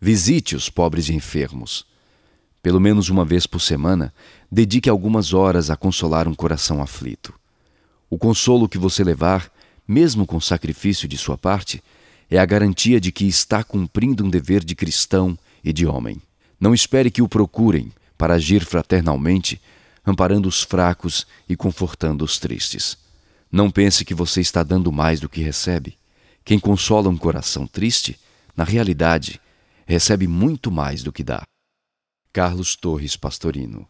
Visite os pobres e enfermos. Pelo menos uma vez por semana, dedique algumas horas a consolar um coração aflito. O consolo que você levar, mesmo com sacrifício de sua parte, é a garantia de que está cumprindo um dever de cristão e de homem. Não espere que o procurem para agir fraternalmente, amparando os fracos e confortando os tristes. Não pense que você está dando mais do que recebe. Quem consola um coração triste, na realidade, recebe muito mais do que dá. Carlos Torres Pastorino